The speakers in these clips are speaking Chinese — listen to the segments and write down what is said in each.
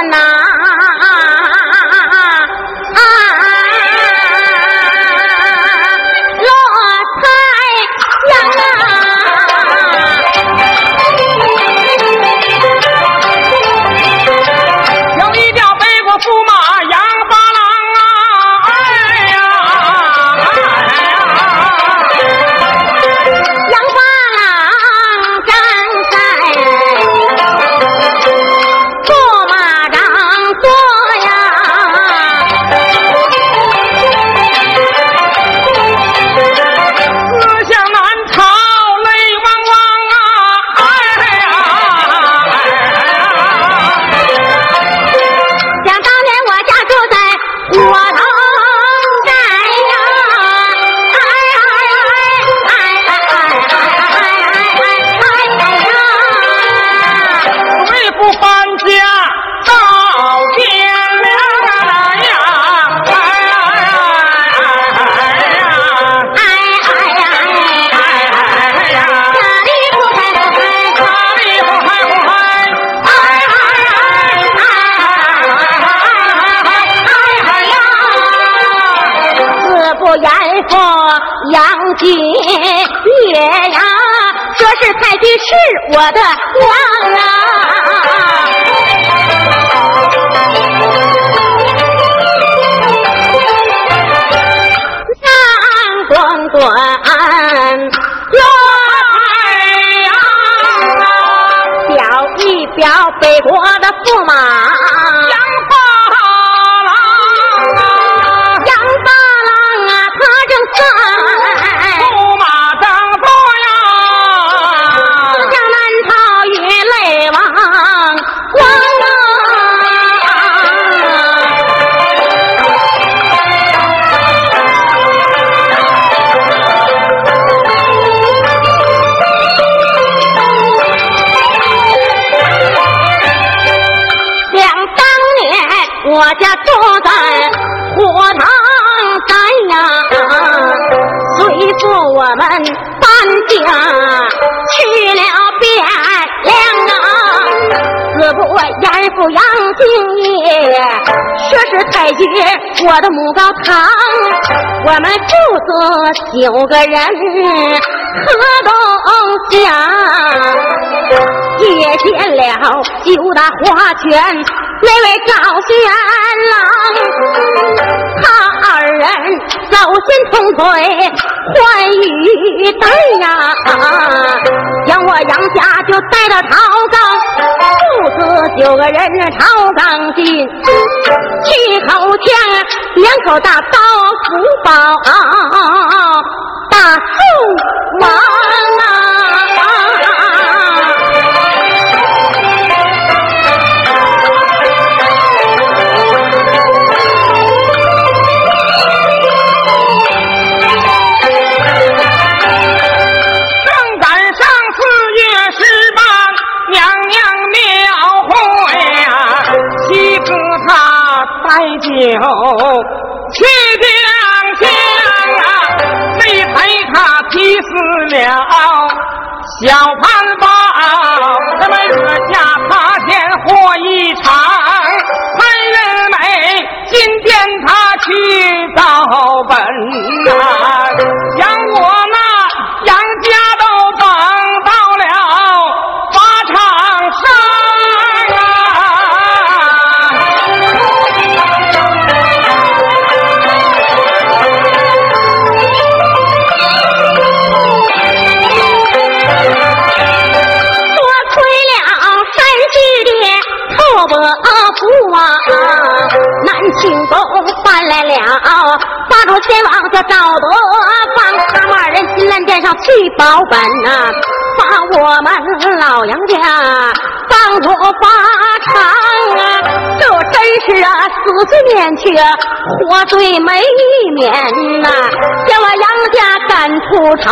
呢我的娘啊！南关关落太阳，表一表北国的驸我家住在火塘山呀，随着我们搬家去了汴梁啊。子不严父杨敬业，说是太爷我的母高堂。我们父子九个人，河东乡，夜见了九大花拳。那位赵玄郎，他二人走心同腿换玉带呀，将我杨家就带到朝纲。父子九个人朝纲进，七口枪，两口大刀福宝，大叫赵德芳，他们二人金兰殿上去保本呐，把我们老杨家当作法场啊，这真是啊死罪免去，活罪没免呐，将我杨家赶出朝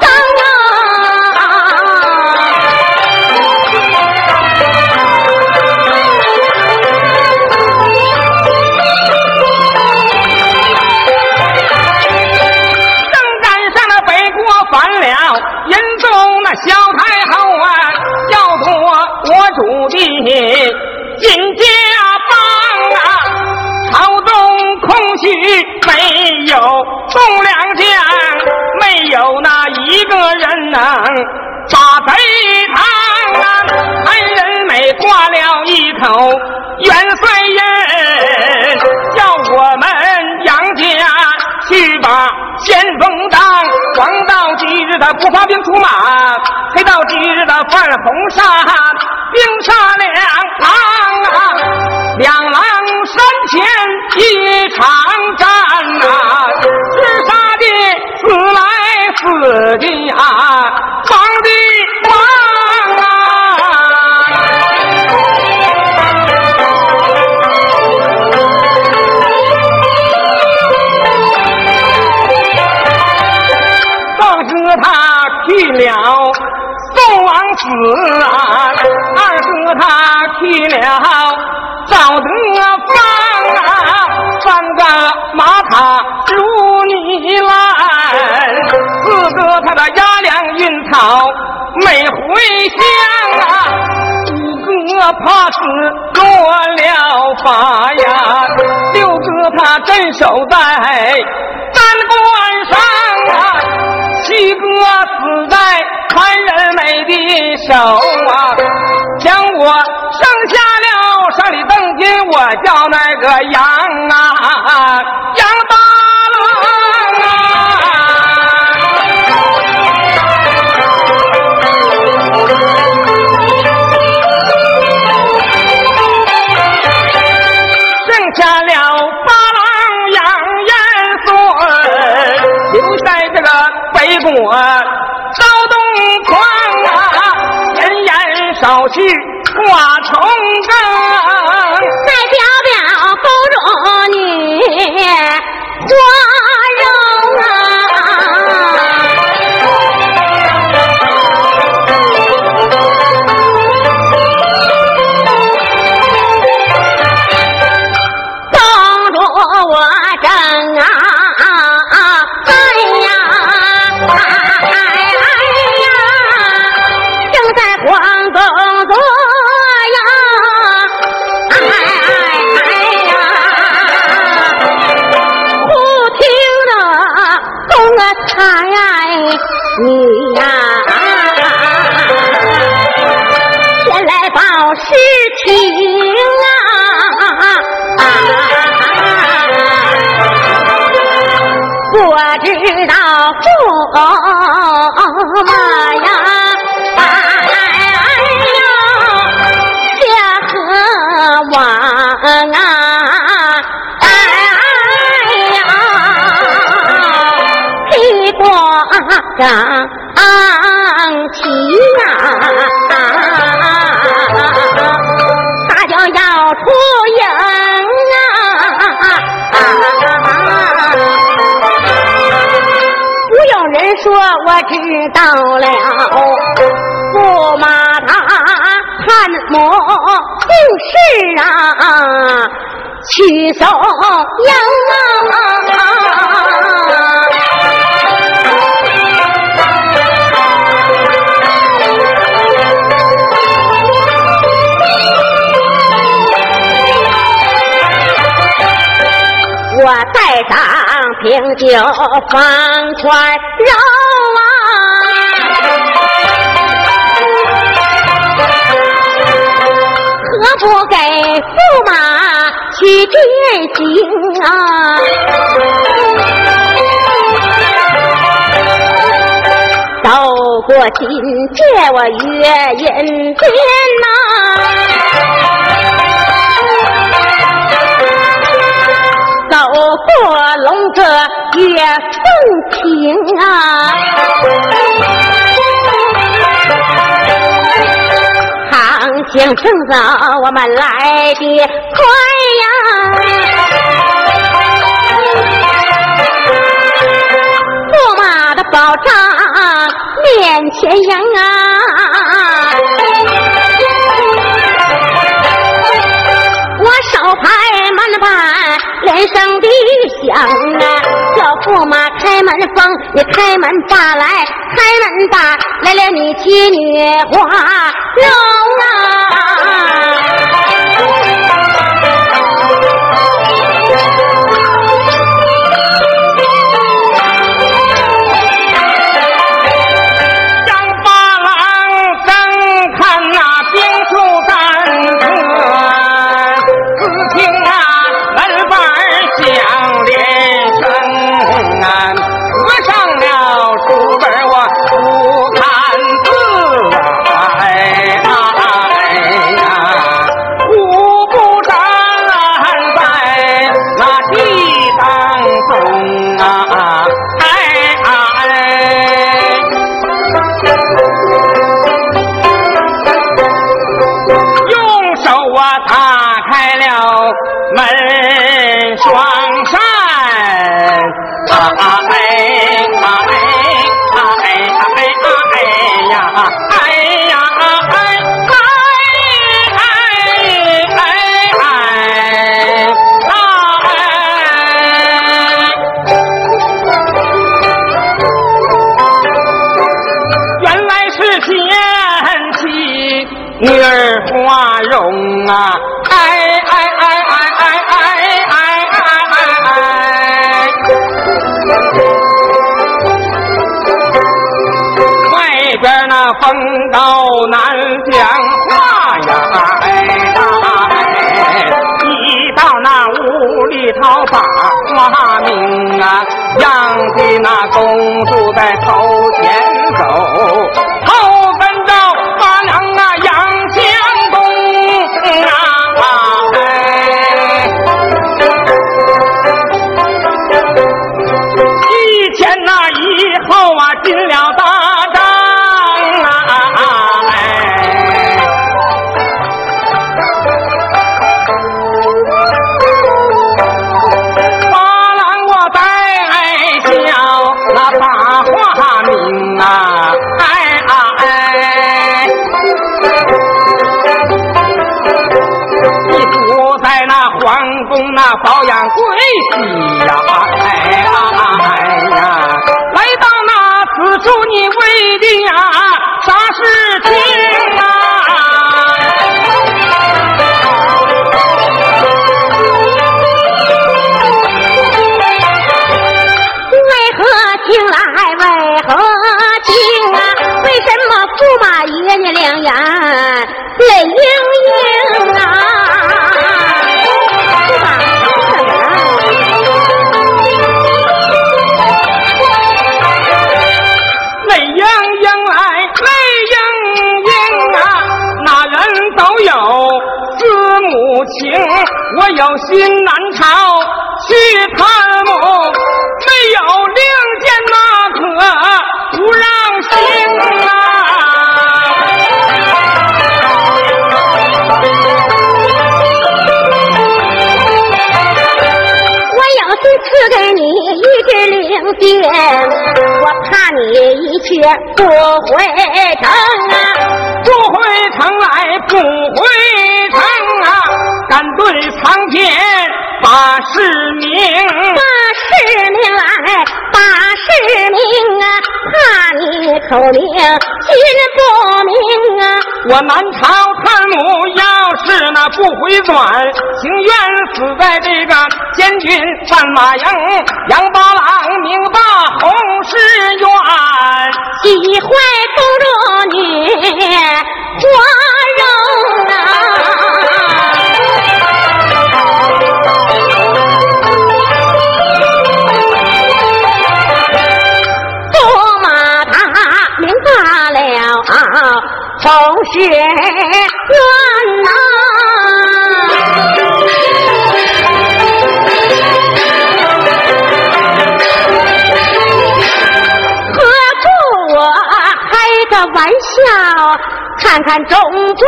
张啊。栋梁将，没有那一个人能把贼扛啊，还人没挂了一口元帅印，叫我们杨家去把先锋当，黄道吉日的不发兵出马，黑道吉日的犯红沙，兵杀两狼啊，两狼山前一场战死的啊，王的王啊，当时他去了宋王子啊，二哥他去了赵个他的压粮运草没回乡啊，五哥怕死落了法呀，六哥他镇守在丹关上啊。七哥死在潘仁美的手啊！将我生下了上里登金，我叫那个杨啊，情啊。我知道驸马呀，哎呀，下河王啊，哎说，我知道了。驸马他探摸故事啊，去收营啊。我带上瓶酒方块肉啊，何不给驸马去践行啊？走过今天我月阴天呐、我龙泽月凤亭啊，行行趁早，我们来的快呀。驸马的宝杖面前迎啊，我手拍门板，连声的响啊，叫驸马开门风，你开门吧来，开门吧来了你妻女花容啊。开了门双扇啊啊那公主は、我有心南朝去探母，没有令箭那可不让行啊。我要是赐给你一支令箭，我怕你一去不回城啊！不回城来，不回！敢对苍天把誓名。把使命来，把使命啊！怕你口令心不明啊！我南朝探母，要是那不回转，情愿死在这个监军范马营。杨八郎名罢月圆呐、何故我开个玩笑，看看中不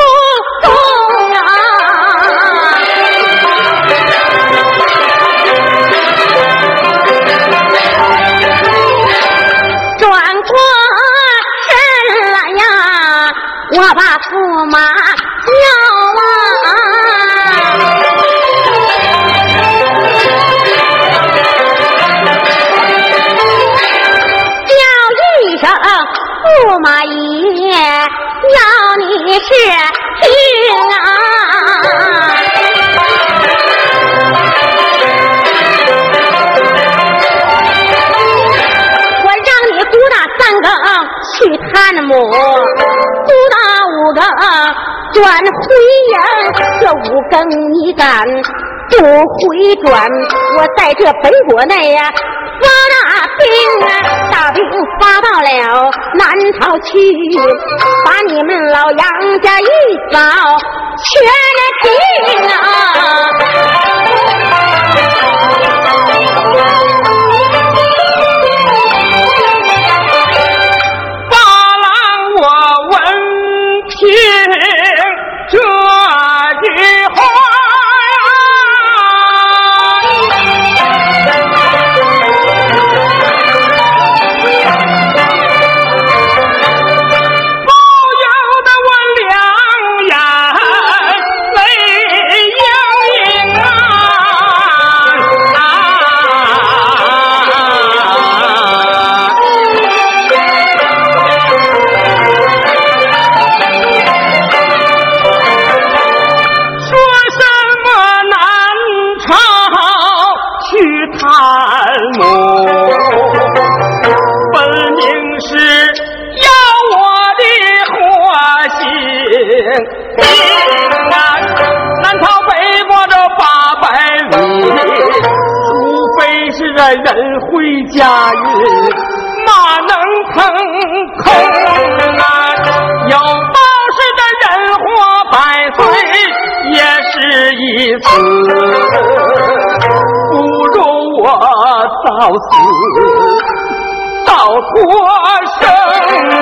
我把驸马叫啊。叫一声驸马爷，要你是听啊！我让你鼓打三更去探母，啊转回营，这五更你敢不回转？我在这北国内呀、发大兵啊，大兵发到了南逃去，把你们老杨家一扫全尽啊！人回家运，马能腾空啊？有道是的人活百岁也是一次，不如我早死早脱生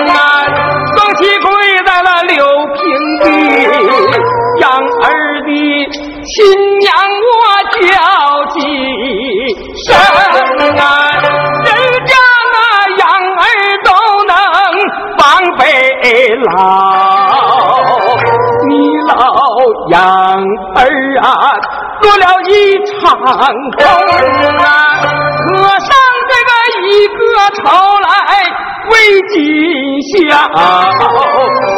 啊！双膝跪老，你老养儿啊，做了一场空啊！和尚这个一个头来为今宵，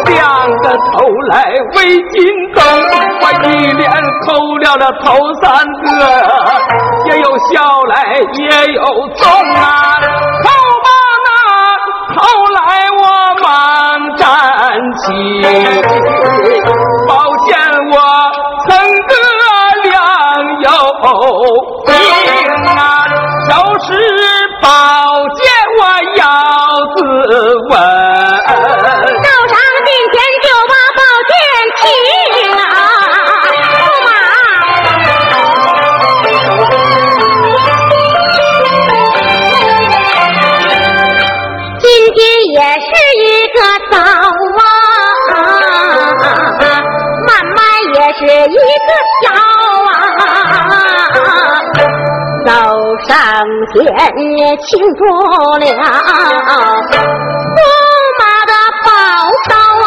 两个头来为今冬。我一连扣了了头三个，也有笑来也有纵啊！起，抱歉我曾得良友命啊！就是宝剑我要自刎。上前请着了驸马的宝刀啊，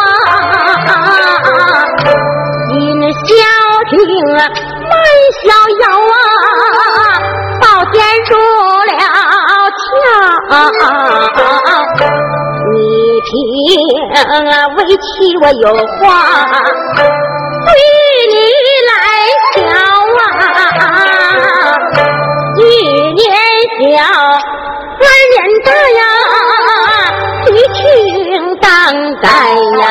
今小亭满逍遥啊，宝剑入了鞘。你听，啊为妻我有话对你来讲啊，一年小，二年大呀，你听当该呀。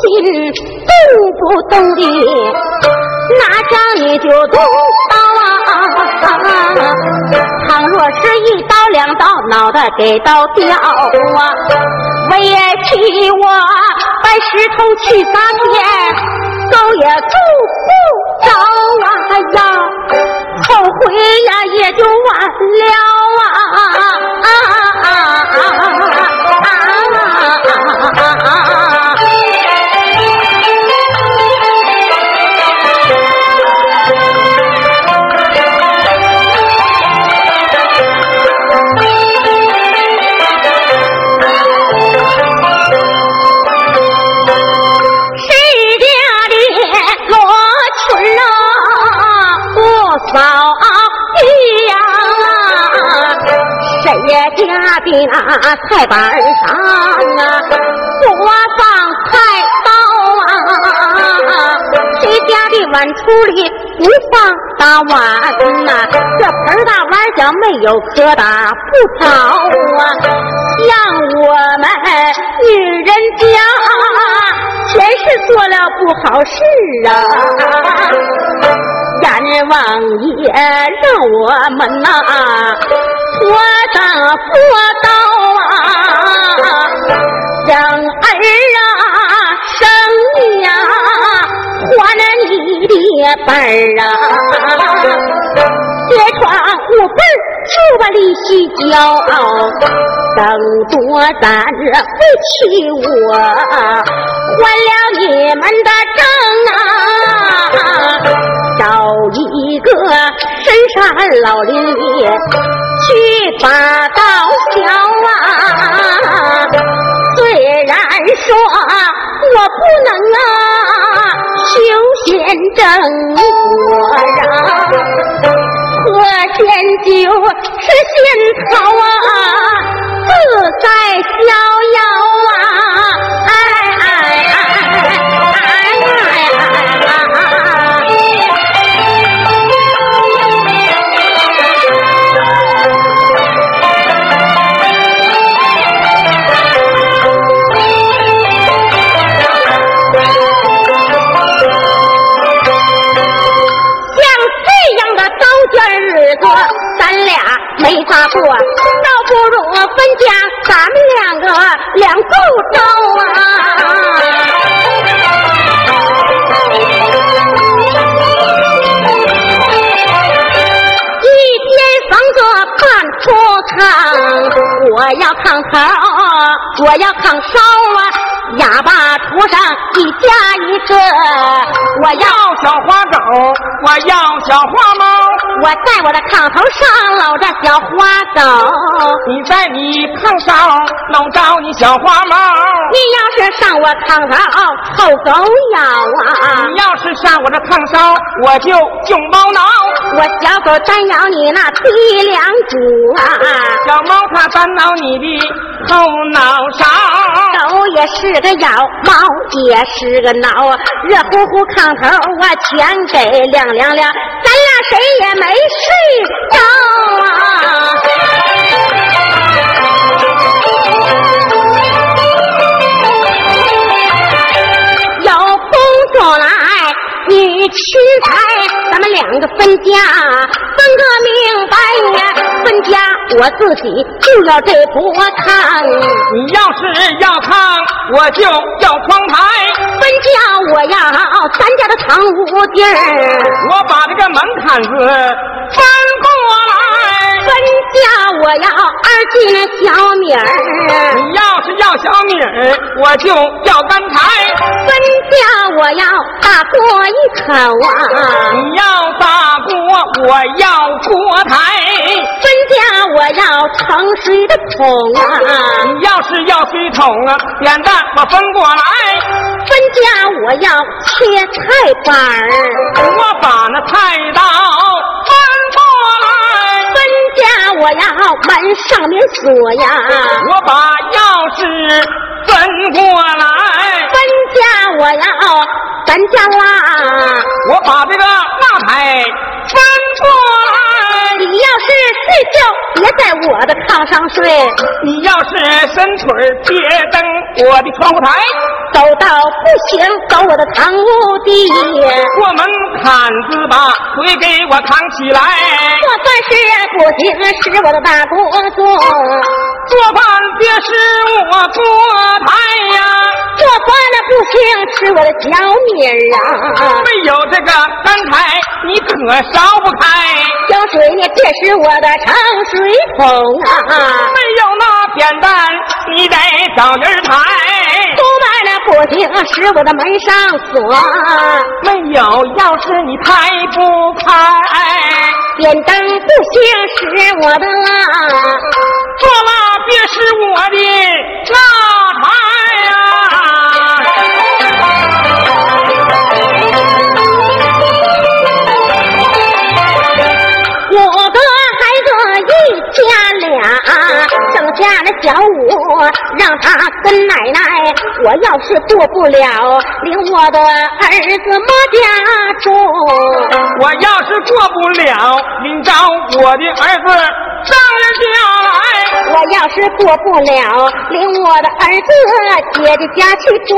心动不动的，哪叫你就动刀啊？倘若是一刀两刀，脑袋给刀掉啊！为替我把石头去撒天，狗也够不着啊呀！后悔呀也就晚了！啊菜板上啊，不放菜刀啊？谁家的碗橱里不放大碗呐、这盆大碗小没有可打不着啊！像我们女人家。前世做了不好事啊，阎王爷让我们呐、活当佛道啊，生儿啊生你呀、还了你的本儿啊，揭穿五本儿就把利息交，等多咱为欺我，还了你们的账啊！找一个深山老林里去把道消啊。不能啊修仙正果啊，喝仙酒吃仙草啊，自在逍遥啊。法过，倒不如分家，咱们两个两够招啊！一边房子半出炕，我要炕头，我要炕烧啊！哑巴图上一家一个，我要小花狗，我要小花猫，我在我的炕头上搂着小花狗，你在你炕上搂着你小花猫。你要是上我炕头臭狗咬啊，你要是上我这炕梢，我就用猫挠。我小狗单咬你那鼻梁骨啊，小猫它单挠你的后脑勺。狗也是个咬，猫也是个挠，热乎乎炕头我全给亮亮亮，咱俩谁也没睡着啊。有工作来，你去财，咱们两个分家，分个明白呀。分家我自己就要这锅炕，你要是要炕，我就要窗台。分家我呀咱家的堂屋地儿，我把这个门槛子翻过。家我要二斤小米儿，你要是要小米儿，我就要干柴。分家我要大锅一口啊，你要大锅，我要锅台。分家我要盛水的桶啊！你要是要水桶啊，扁担我分过来。分家我要切菜板儿，我把那菜刀分过来。分家我要门上面锁呀，我把钥匙分过来。分家我要咱家啦，我把这个蜡台分过来。你要是睡觉，别在我的炕上睡；你要是伸腿别蹬我的窗户台。走到不行，走我的堂屋地。过门槛子把腿给我扛起来。做饭是不行，是我的大锅做。做饭别是我做菜呀。做饭的不行，是我的小米儿啊。没有这个干柴，你可烧不开。浇水呢，这是我的盛水桶啊。没有那扁担，你得找人抬。不卖那不行，是我的门上锁。没有钥匙，你开不开。点灯不行，是我的啦。做蜡别是我的蜡台奶奶。我要是过不了，领我的儿子莫家住。我要是过不了，领着我的儿子上人家来。我要是过不了，领我的儿子姐姐家去住。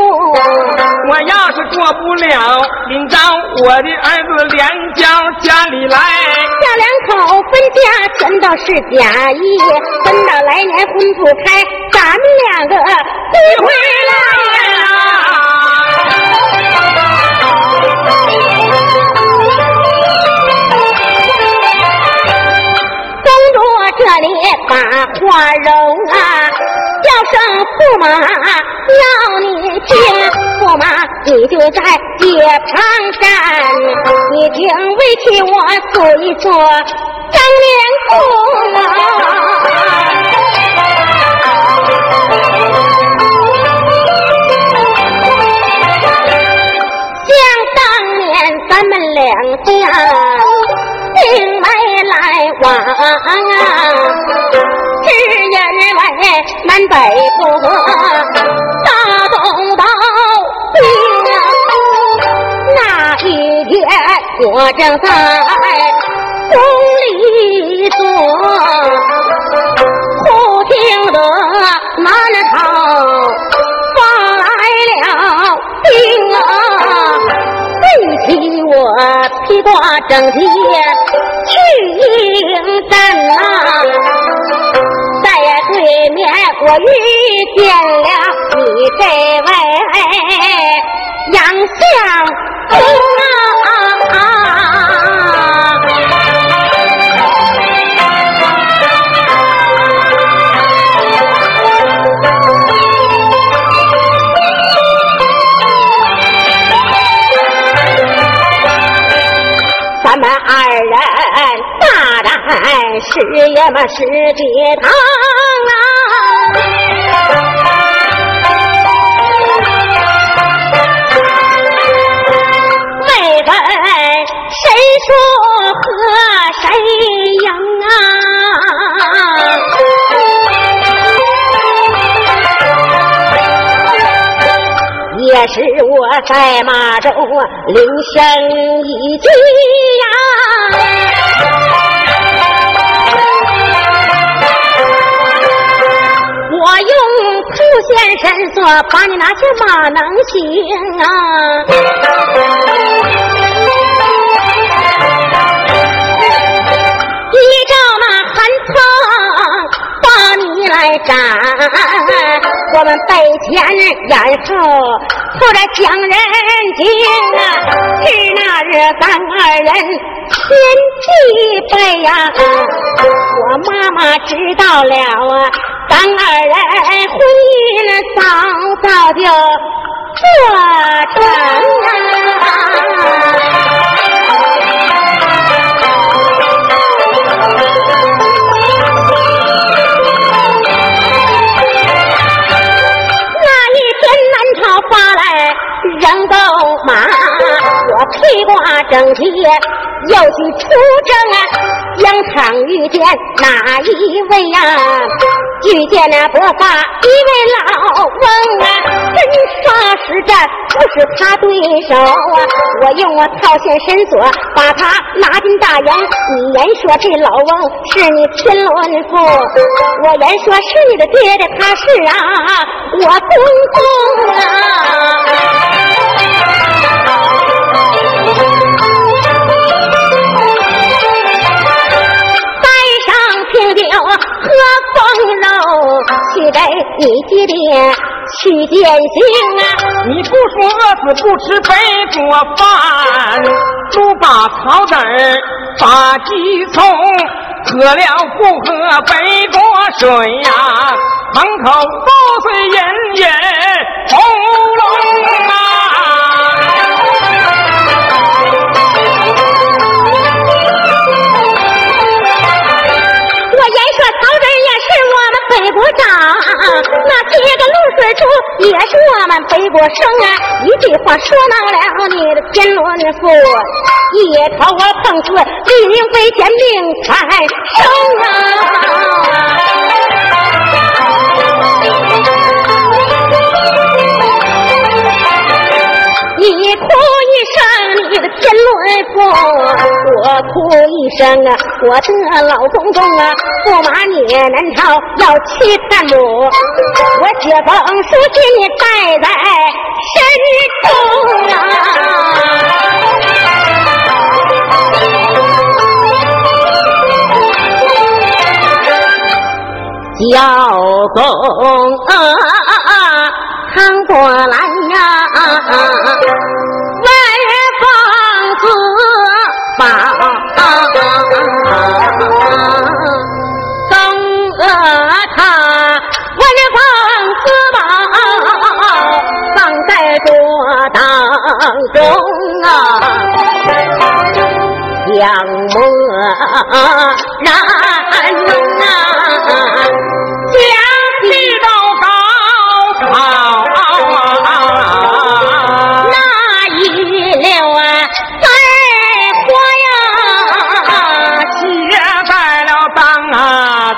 我要是过不了，领着我的儿子连家家里来。小两口分家全都是假意，分到来年。分不开，咱们两个不回来呀！公 把话揉啊，叫声驸马要你听，驸马，你就在街旁站。你听为替我诉一说张脸公啊。想当年咱们两家来往啊，只因为南北国大东到兵，那一天我正在宫里坐，忽听得南朝发来了兵啊，背起我披挂整齐去迎战呐、在对面我遇见了你这位杨相公是也嘛是跌堂啊！妹妹谁输和谁赢啊！也是我在马中领先一击呀！我用图线伸缩，把你那些马能行啊！依照那韩仓把你来斩，我们背前眼后后着讲人情啊！是那日咱二人天地悲呀！我妈妈知道了啊，咱二人婚姻早早就做成啊！那一天南朝发来人狗马，我披挂整齐，又去出征啊。杨昌遇见哪一位呀、遇见那伯发一位老翁啊，真杀实战不是他对手啊！我用我套线伸缩，把他拉进大营。你言说这老翁是你天伦父，我言说是你的爹爹，他是啊，我公公啊。给你爹爹去践行啊！你不说饿死不吃白锅饭，猪把草籽儿把鸡葱，喝了不喝白锅水呀、门口都是人人红龙啊！个露水猪也是我们北国生啊！一句话说到了你的天伦父，一条我碰死，李宁飞见命才生啊！声，你的天伦父；我哭一声啊，我的老公公啊，驸马你南朝要去探母，我这封书信你带在身中啊。教公啊，唐国兰呀，然弄啊，将地道高考。那一溜啊灾祸呀，写在了当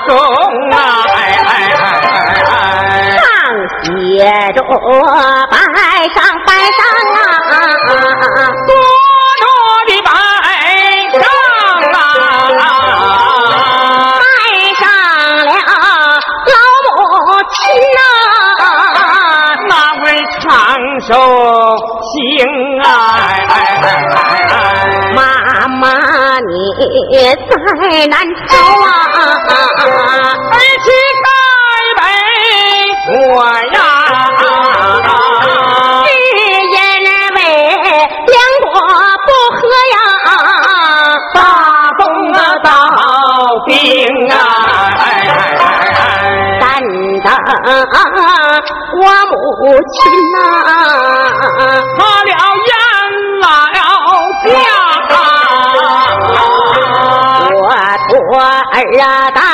中啊！上写着你在南朝啊，儿妻该为我呀！是因为两国不和呀，大风啊，到兵啊！哎哎哎哎但等我母亲呐、他了烟来家，呀大。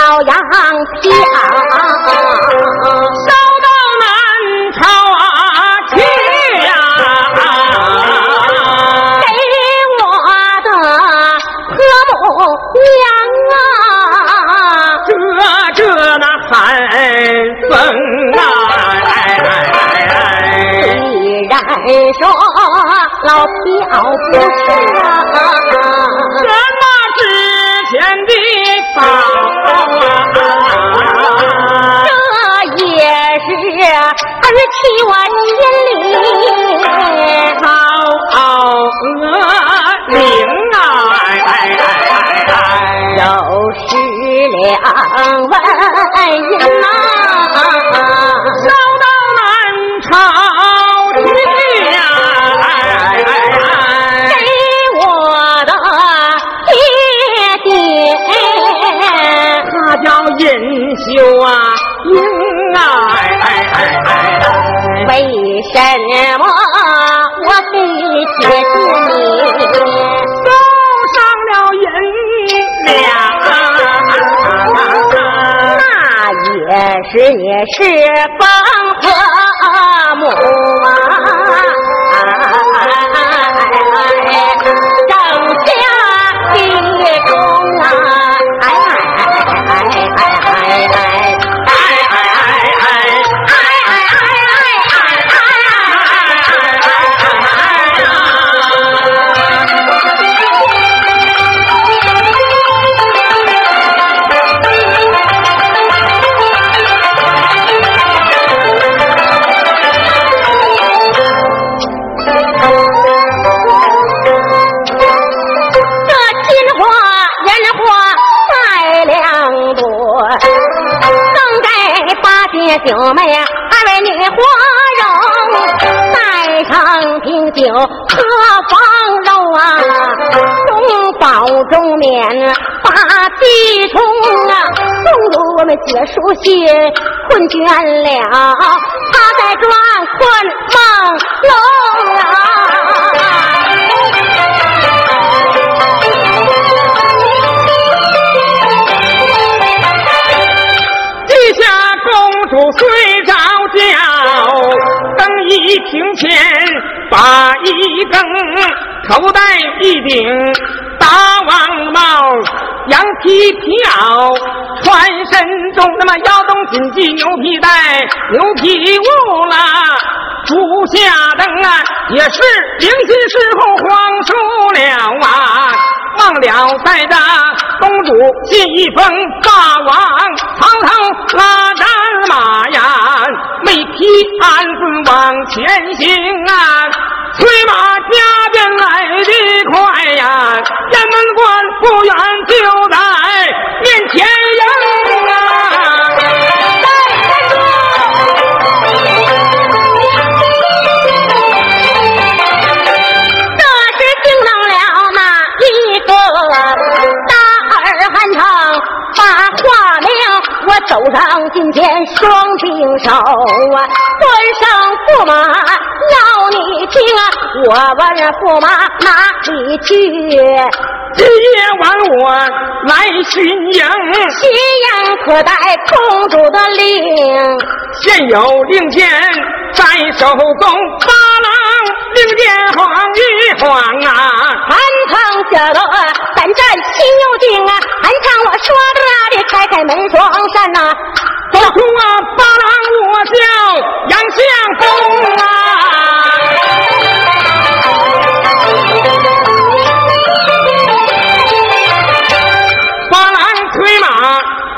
老杨皮袄烧到南朝去！给我的母娘啊，遮那寒风啊！然说老皮不去啊！说啊赢啊！为什么我的姐姐你送上了银两？那也是你是帮和母。九妹二位女花容，带上瓶酒喝方肉啊，中饱中眠把鸡虫啊，送入我们结书信困倦了，他在转困梦龙啊。庭前把一更，头戴一顶大王帽，羊皮皮袄穿身中，那么腰中紧系牛皮带，牛皮裤啦。烛下灯啊，也是迎亲时候慌输了啊！忘了在这东主西风大王曹操拉战马呀，没提鞍子往前行啊，催马加鞭来的快呀，雁门关不远就在面前上今天双平手啊，官上驸马要你听啊，我问驸马哪里去？今夜晚我来巡营，巡营可带公主的令，现有令箭在手中，八郎令箭晃一晃啊，韩堂小的胆战心又惊啊，还唱我说的的开开门双扇呐，走出啊八郎我叫杨相公啊。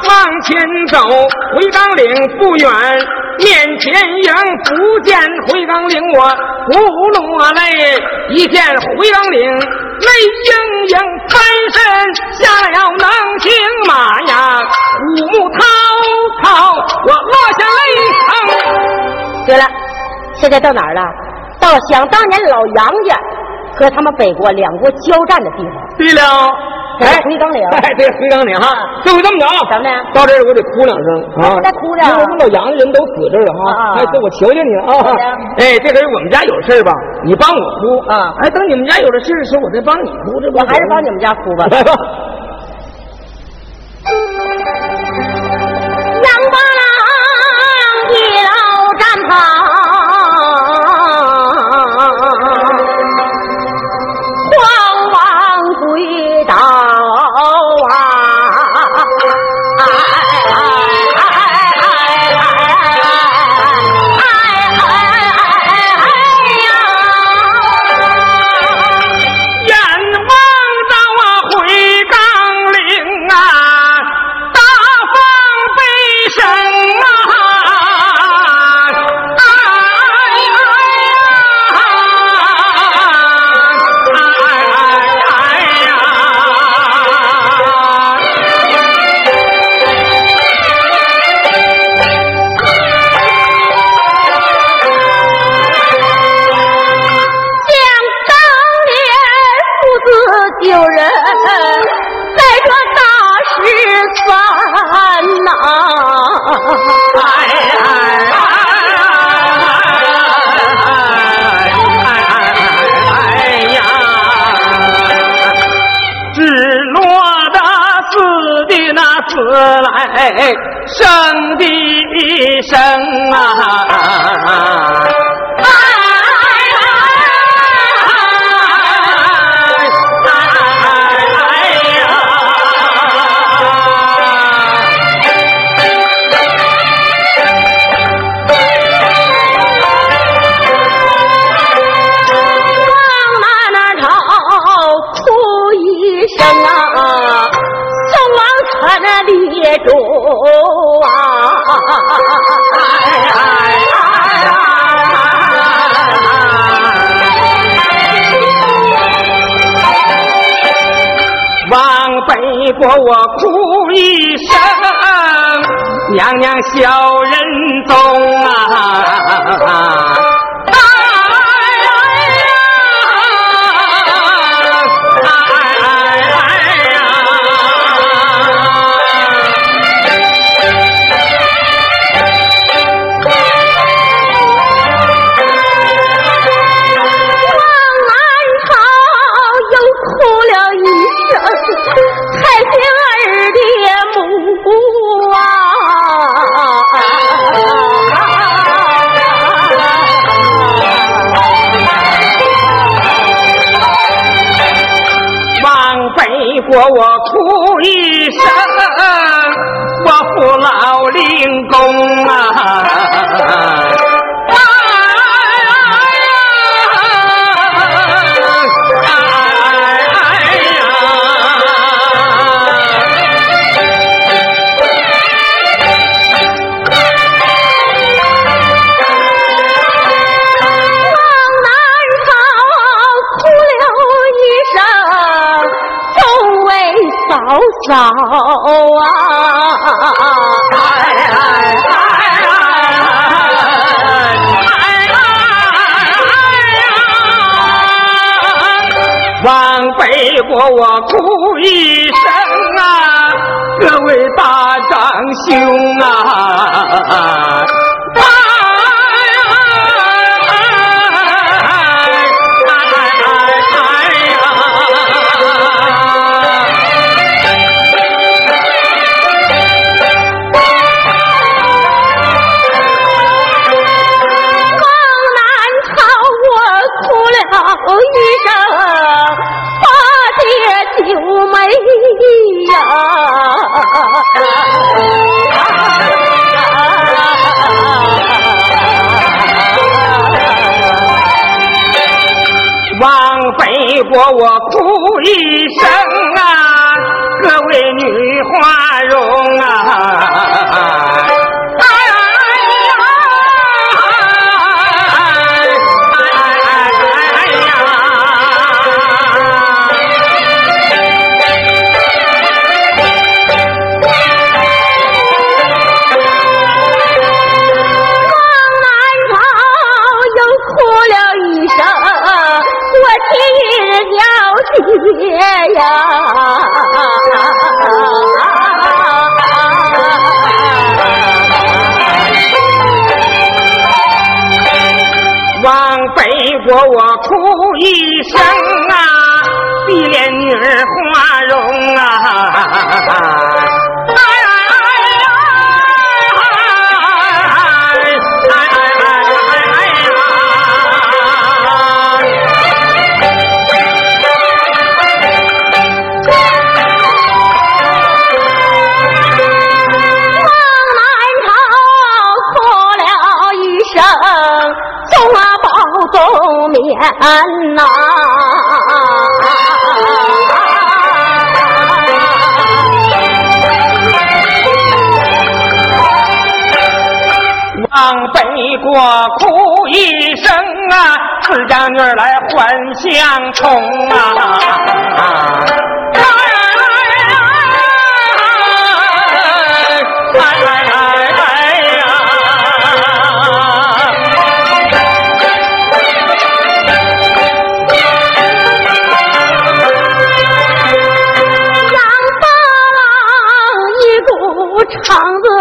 往前走，回岗岭不远，面前迎，不见回岗岭我不落泪，一见回岗岭泪盈盈，翻身下了能行马呀，虎目滔滔，我落下泪坑。对了，现在到哪儿了？到想当年老杨家和他们北国两国交战的地方。对了。哎，回岗岭，哎，对，回岗岭哈，就会这么着，怎么的？到这儿我得哭两声啊，再哭两，因为我们老杨家人都死这儿了哈，哎，这我求求你了啊，哎，这回我们家有事吧，你帮我哭啊，哎，等你们家有了事的时候，我再帮你哭，这不我还是帮你们家哭吧，来吧。杨八郎一老战跑。主啊！往北国我哭一声，娘娘小人宗啊！为国我哭一声啊，各位大长兄啊！我哭一声啊，各位女花容国我哭一声啊，碧莲女儿花容啊。难呐！往北国哭一声啊，自家女儿来还乡冲啊！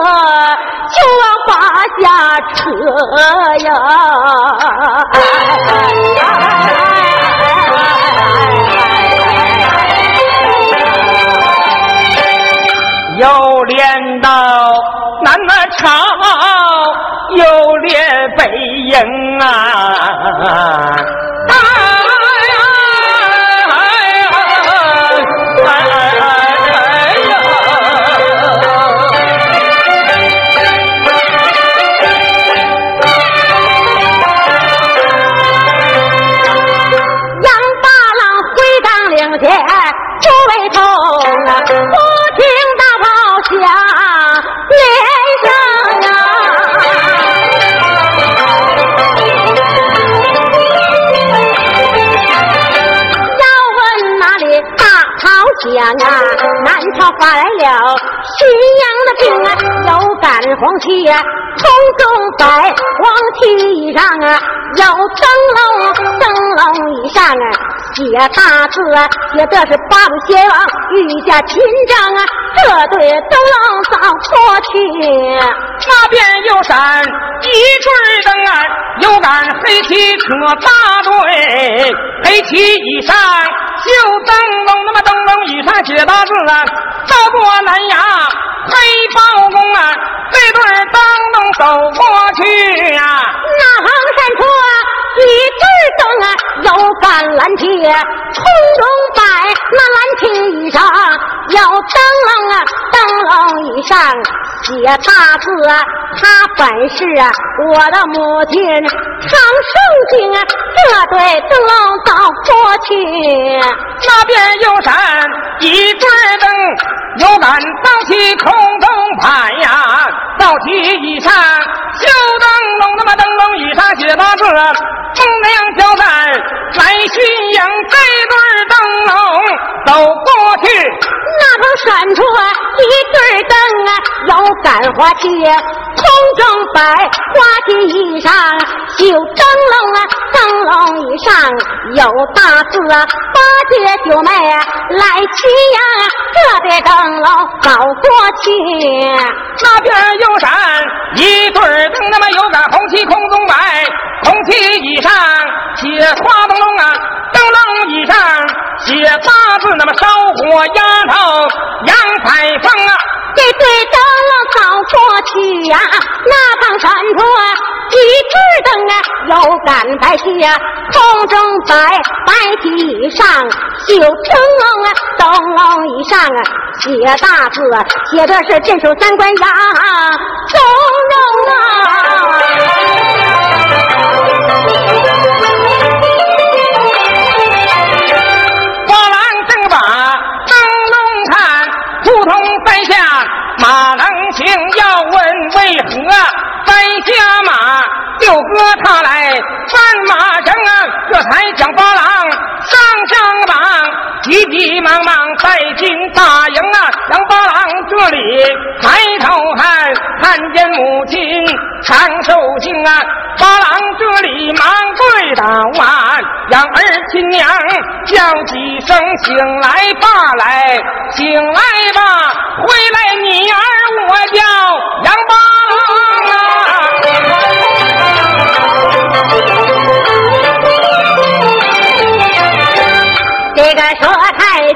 就往八下扯呀，又练刀，难么朝，又练背影啊。黄旗呀，空中白黄旗上啊，有灯笼，灯笼以上啊，写大字啊，写的是八路邪王御驾亲征啊，这对灯笼早过去，那边有闪一对灯啊，有杆黑旗可大队，黑旗以上。就灯笼，那么灯笼衣上写大字啊，走过南阳黑包公啊，灯笼走过去啊。那行山坡一对灯啊，有橄榄铁，空中摆那蓝旗衣上有灯笼啊，灯笼衣上写大字啊，他本是我的母亲常圣经啊，这对灯笼走过去。那边有闪一对灯，有杆刀旗空中拍呀，刀旗一上绣灯笼，那么灯笼一上写大字，风娘交代来巡营，这对灯笼走过去，那个拴出一对灯啊，有杆花旗，空中摆花旗衣裳，绣灯笼啊，灯笼衣上有大字八戒九妹来齐呀，这边灯笼走过去，那边有山一对灯，那么有个红旗空中摆，红旗衣上写花灯笼啊，灯笼衣上写八字，那么烧火丫头杨呀，那趟山坡一支灯啊，有干白旗呀，风筝在白旗上绣灯笼啊，灯笼以上啊写大字，写的是镇守三关杨从容啊。他来翻马绳啊，这才将八郎上上榜，急急忙忙带进大营啊，让八郎这里抬头看，看见母亲长寿星啊，八郎这里忙跪倒啊，让儿亲娘叫几声醒来吧来，醒来吧，回来你儿我叫杨八这个说太君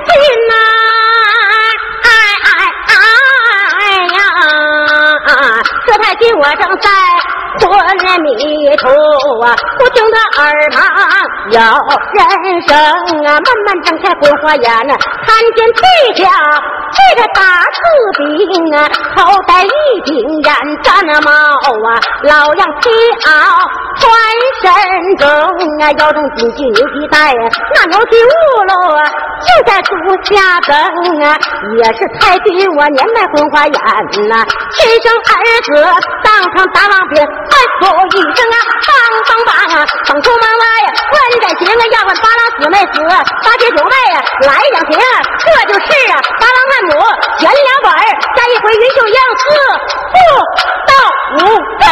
呐，哎哎哎呀，说太君我正在昏迷途啊，不听他耳旁有人声啊，慢慢睁开昏花眼啊，看见对家这个大士兵啊，头戴一顶烟毡帽啊，老样皮袄。穿身中啊，腰中紧系牛皮带啊，那牛皮乌喽就在足下蹬啊，也是太君我年迈昏花眼呐，亲生儿子当场大王兵，哎呦，一声啊，梆梆梆啊，嗓珠嗡嗡呀，问点行啊，要问巴拉死没死，八戒九妹呀，来两瓶，这就是啊，巴拉汉姆，选两本，下一回云秀英，四步到五更。